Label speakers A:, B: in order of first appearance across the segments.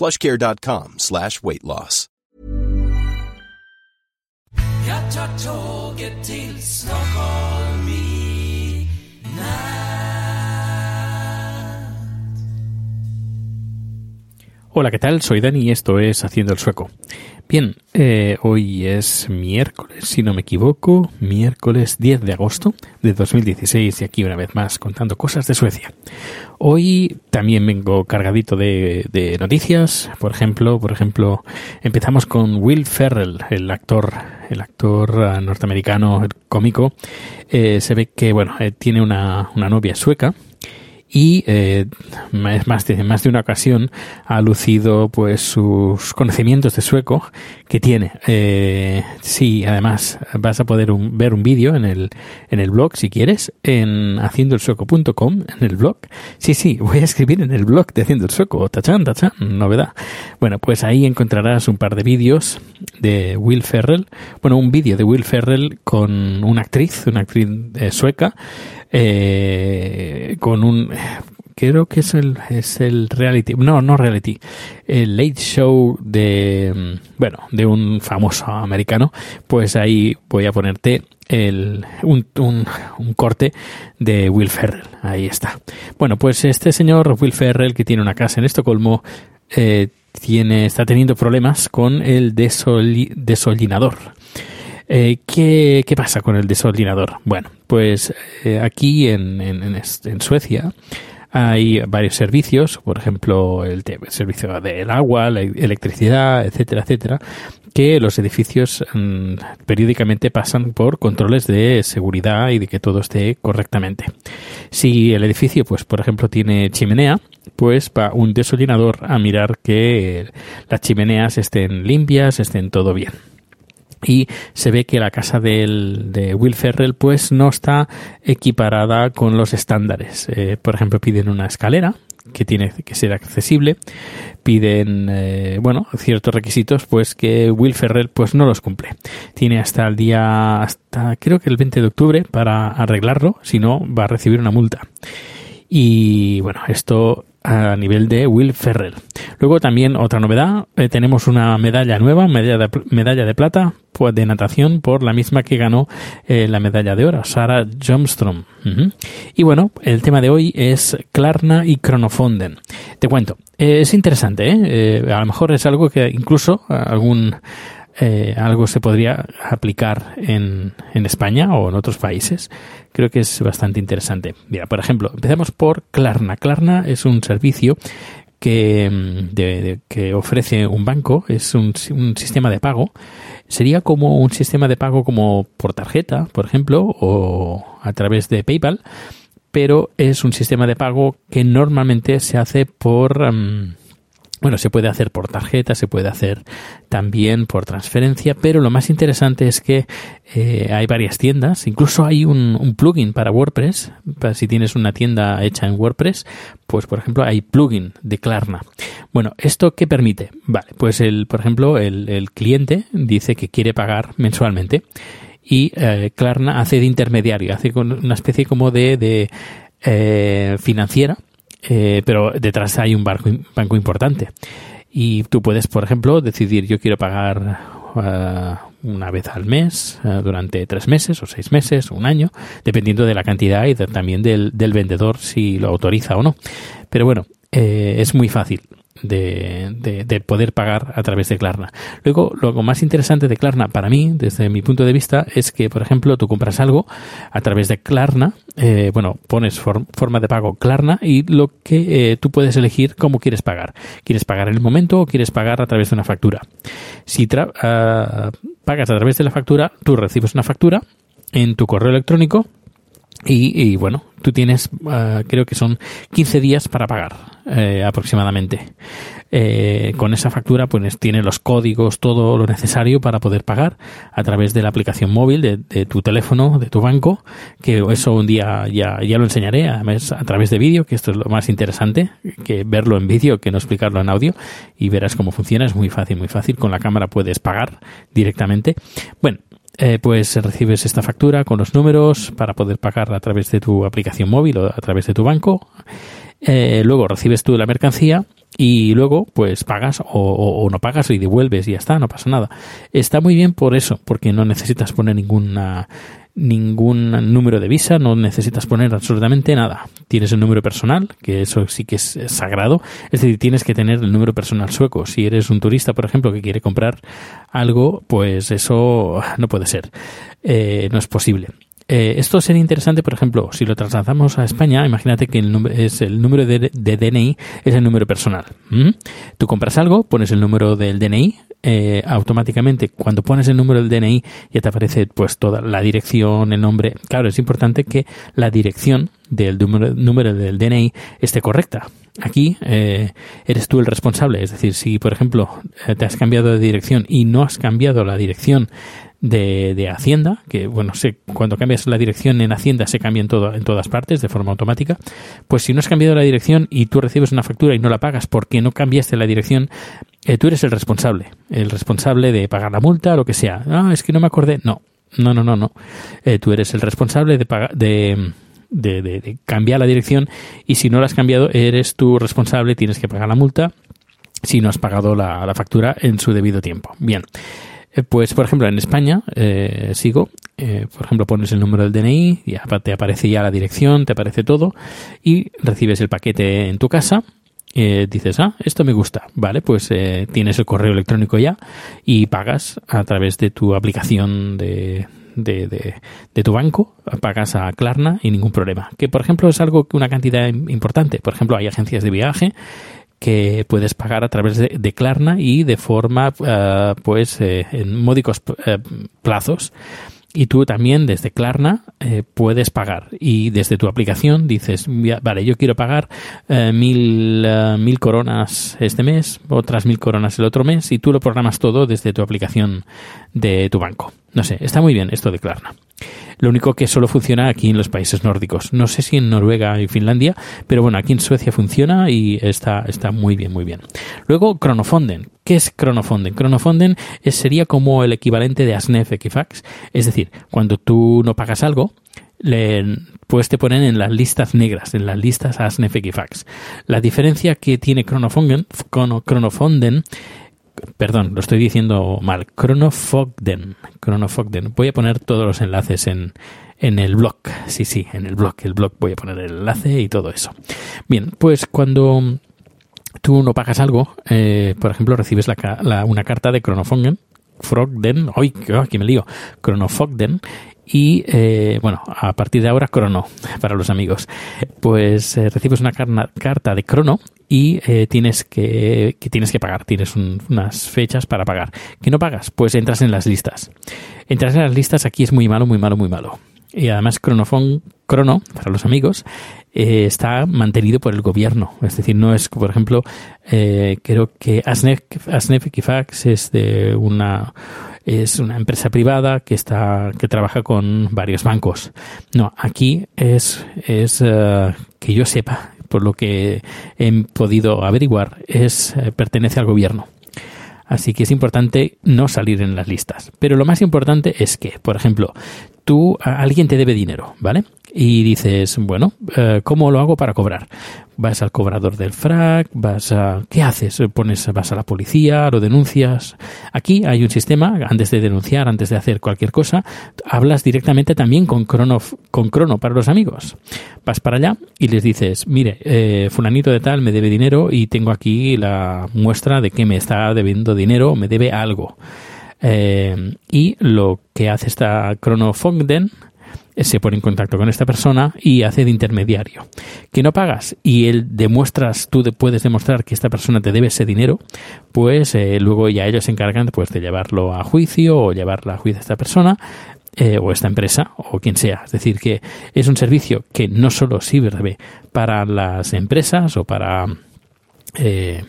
A: plushcare.com slash weight loss.
B: Hola, ¿qué tal? Soy Dani y esto es Haciendo el Sueco. Bien, eh, hoy es miércoles, si no me equivoco, miércoles 10 de agosto de 2016 y aquí una vez más contando cosas de Suecia. Hoy también vengo cargadito de, noticias, por ejemplo, por ejemplo, empezamos con Will Ferrell, el actor, el actor ah, norteamericano cómico. Eh, se ve que bueno, eh, tiene una, una novia sueca y eh, más, de, más de una ocasión ha lucido pues sus conocimientos de sueco que tiene. Eh, sí, además vas a poder un- ver un vídeo en el, en el blog si quieres, en haciendoelsueco.com, en el blog. Sí, sí, voy a escribir en el blog de Haciendo el Sueco, tachan, tachan, novedad. Bueno, pues ahí encontrarás un par de vídeos de Will Ferrell, bueno, un vídeo de Will Ferrell con una actriz, una actriz eh, sueca, eh, con un creo que es el es el reality no no reality el late show de bueno de un famoso americano. Pues ahí voy a ponerte el, un, un, un corte de Will Ferrell. Ahí está. Bueno pues este señor Will Ferrell que tiene una casa en Estocolmo eh, tiene está teniendo problemas con el desoli- desolinador eh, ¿qué, qué pasa con el desolinador? Bueno, pues eh, aquí en, en, Suecia hay varios servicios, por ejemplo, el, el servicio del agua, la electricidad, etcétera, etcétera, que los edificios mm, periódicamente pasan por controles de seguridad y de que todo esté correctamente. Si el edificio, pues por ejemplo, tiene chimenea, pues va un desolinador a mirar que las chimeneas estén limpias, estén todo bien y se ve que la casa de Will Ferrell pues no está equiparada con los estándares. Eh, por ejemplo, piden una escalera que tiene que ser accesible, piden eh, bueno ciertos requisitos pues que Will Ferrell pues no los cumple. Tiene hasta el día hasta creo que el 20 de octubre para arreglarlo, si no va a recibir una multa. Y bueno, esto a nivel de Will Ferrell. Luego también otra novedad, eh, tenemos una medalla nueva, medalla de, medalla de plata pues, de natación por la misma que ganó eh, la medalla de oro, Sarah Jomstrom. Y bueno, el tema de hoy es Klarna y Kronofonden. Te cuento, eh, es interesante, a lo mejor es algo que incluso algún eh, algo se podría aplicar en, en España o en otros países. Creo que es bastante interesante. Mira, por ejemplo, empezamos por Klarna. Klarna es un servicio que, mm, de- que ofrece un banco, es un, un sistema de pago. Sería como un sistema de pago como por tarjeta, por ejemplo, o a través de PayPal, pero es un sistema de pago que normalmente se hace por... mm, bueno, se puede hacer por tarjeta, se puede hacer también por transferencia, pero lo más interesante es que eh, hay varias tiendas, incluso hay un, un plugin para WordPress, si tienes una tienda hecha en WordPress, pues por ejemplo hay plugin de Klarna. Bueno, ¿esto qué permite? Vale, pues el, por ejemplo, el, cliente dice que quiere pagar mensualmente y eh, Klarna hace de intermediario, hace una especie como de, de eh, financiera eh, pero detrás hay un barco, banco importante. Y tú puedes, por ejemplo, decidir yo quiero pagar eh, una vez al mes eh, durante tres meses o seis meses o un año, dependiendo de la cantidad y también del, del vendedor si lo autoriza o no. Pero bueno, eh, es muy fácil. De, de, de, poder pagar a través de Klarna. Luego, lo más interesante de Klarna para mí, desde mi punto de vista, es que, por ejemplo, tú compras algo a través de Klarna, eh, bueno, pones forma de pago Klarna y lo que eh, tú puedes elegir cómo quieres pagar. ¿Quieres pagar en el momento o quieres pagar a través de una factura? Si uh, pagas a través de la factura, tú recibes una factura en tu correo electrónico y, y, bueno, tú tienes, uh, creo que son 15 días para pagar eh, aproximadamente. Eh, con esa factura, pues tiene los códigos, todo lo necesario para poder pagar a través de la aplicación móvil de, tu teléfono, de tu banco, que eso un día ya, ya lo enseñaré, además a través de vídeo, que esto es lo más interesante, que verlo en vídeo que no explicarlo en audio, y verás cómo funciona, es muy fácil, muy fácil, con la cámara puedes pagar directamente. Bueno, eh, pues recibes esta factura con los números para poder pagar a través de tu aplicación móvil o a través de tu banco. Eh, luego recibes tú la mercancía y luego pues pagas o, no pagas y devuelves y ya está, no pasa nada. Está muy bien por eso, porque no necesitas poner ninguna ningún número de visa, no necesitas poner absolutamente nada. Tienes el número personal, que eso sí que es sagrado, es decir, tienes que tener el número personal sueco. Si eres un turista, por ejemplo, que quiere comprar algo, pues eso no puede ser, eh, no es posible. Eh, esto sería interesante, por ejemplo, si lo trasladamos a España, imagínate que el, es el número de, DNI es el número personal. ¿Mm? Tú compras algo, pones el número del DNI, eh, automáticamente cuando pones el número del DNI ya te aparece pues toda la dirección, el nombre. Claro, es importante que la dirección del número, del DNI esté correcta. Aquí eh, eres tú el responsable, es decir, si por ejemplo te has cambiado de dirección y no has cambiado la dirección de, de, Hacienda, que bueno, sé, cuando cambias la dirección en Hacienda se cambia en, todo, en todas partes de forma automática, pues si no has cambiado la dirección y tú recibes una factura y no la pagas porque no cambiaste la dirección, eh, tú eres el responsable, el responsable de pagar la multa, lo que sea. Ah, es que no me acordé. No, no, no, no, no. Eh, tú eres el responsable de pagar, de, de, de, de cambiar la dirección y si no la has cambiado, eres tú responsable, tienes que pagar la multa si no has pagado la, la factura en su debido tiempo. Bien. Eh, pues, por ejemplo, en España, eh, sigo, eh, por ejemplo, pones el número del DNI, y te aparece ya la dirección, te aparece todo, y recibes el paquete en tu casa, eh, dices, ah, esto me gusta, vale, pues eh, tienes el correo electrónico ya y pagas a través de tu aplicación de, de, de, de, tu banco, pagas a Klarna y ningún problema. Que, por ejemplo, es algo, una cantidad importante. Por ejemplo, hay agencias de viaje que puedes pagar a través de, de Klarna y de forma, uh, pues, eh, en módicos uh, plazos. Y tú también desde Klarna eh, puedes pagar. Y desde tu aplicación dices, vale, yo quiero pagar eh, mil, mil coronas este mes, otras mil coronas el otro mes, y tú lo programas todo desde tu aplicación de tu banco. No sé, está muy bien esto de Klarna. Lo único que solo funciona aquí en los países nórdicos. No sé si en Noruega y Finlandia, pero bueno, aquí en Suecia funciona y está, está muy bien, muy bien. Luego, Cronofonden. ¿Qué es Cronofonden? Cronofonden es, sería como el equivalente de Asnef Equifax. Es decir, cuando tú no pagas algo, le, pues te ponen en las listas negras, en las listas Asnef Equifax. La diferencia que tiene Cronofonden, Cronofonden perdón, lo estoy diciendo mal, Chronofogden, Chronofogden. Voy a poner todos los enlaces en, en el blog, sí, sí, en el blog, el blog voy a poner el enlace y todo eso. Bien, pues cuando tú no pagas algo, eh, por ejemplo, recibes la, la, una carta de Chronofogden, Frogden, ¡ay, aquí me lío! Chronofogden, y eh, bueno, a partir de ahora Crono para los amigos. Pues eh, recibes una carta de Crono y eh, tienes que, que, tienes que pagar, tienes un, unas fechas para pagar. ¿Que no pagas? Pues entras en las listas. Entras en las listas aquí es muy malo, muy malo, muy malo. Y además Cronofon, Crono, para los amigos, eh, está mantenido por el gobierno. Es decir, no es, por ejemplo, eh, creo que Asnef, Asnef Equifax es de una es una empresa privada que está que trabaja con varios bancos. No, aquí es es uh, que yo sepa, por lo que he podido averiguar, es uh, pertenece al gobierno. Así que es importante no salir en las listas. Pero lo más importante es que, por ejemplo, tú, alguien te debe dinero, ¿vale? Y dices, bueno, ¿cómo lo hago para cobrar? Vas al cobrador del frac, vas a... ¿Qué haces? Pones, vas a la policía, lo denuncias. Aquí hay un sistema, antes de denunciar, antes de hacer cualquier cosa, hablas directamente también con Crono, con Crono para los amigos. Vas para allá y les dices, mire, eh, fulanito de tal me debe dinero y tengo aquí la muestra de que me está debiendo dinero, me debe algo. Eh, y lo que hace esta Crono Fogden se pone en contacto con esta persona y hace de intermediario. Que no pagas y él demuestras, tú puedes demostrar que esta persona te debe ese dinero, pues eh, luego ya ellos se encargan pues, de llevarlo a juicio o llevarla a juicio a esta persona eh, o esta empresa o quien sea. Es decir, que es un servicio que no solo sirve para las empresas o para eh,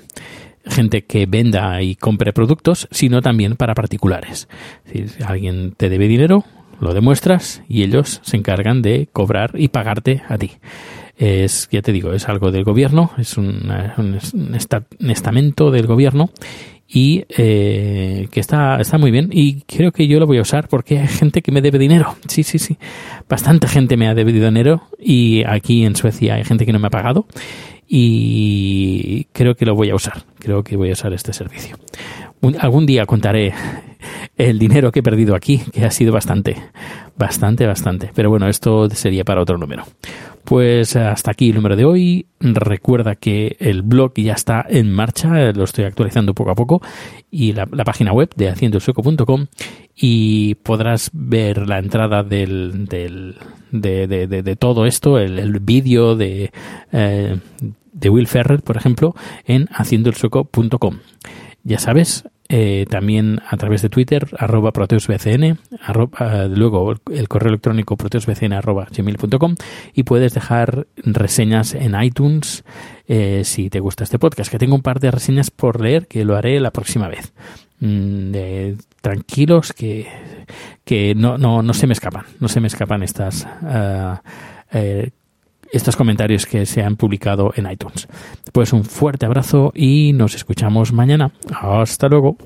B: gente que venda y compre productos, sino también para particulares. si alguien te debe dinero, lo demuestras y ellos se encargan de cobrar y pagarte a ti. Es, ya te digo, es algo del gobierno, es un, estamento del gobierno y eh, que está, está muy bien y creo que yo lo voy a usar porque hay gente que me debe dinero. Sí, sí, sí. Bastante gente me ha debido dinero y aquí en Suecia hay gente que no me ha pagado y creo que lo voy a usar. Creo que voy a usar este servicio. Algún día contaré el dinero que he perdido aquí, que ha sido bastante, bastante, bastante. Pero bueno, esto sería para otro número. Pues hasta aquí el número de hoy. Recuerda que el blog ya está en marcha, lo estoy actualizando poco a poco, y la, página web de haciendosueco.com y podrás ver la entrada del, del de, de, todo esto, el, vídeo de, eh, Will Ferrer, por ejemplo, en haciendoelsueco.com. Ya sabes, eh, también a través de Twitter, arroba proteusbcn, arroba, luego el correo electrónico proteusbcn arroba gmail.com y puedes dejar reseñas en iTunes eh, si te gusta este podcast, que tengo un par de reseñas por leer que lo haré la próxima vez. Mm, tranquilos que, que no, no, no se me escapan, no se me escapan estas... Ah, eh, estos comentarios que se han publicado en iTunes. Pues un fuerte abrazo y nos escuchamos mañana. Hasta luego.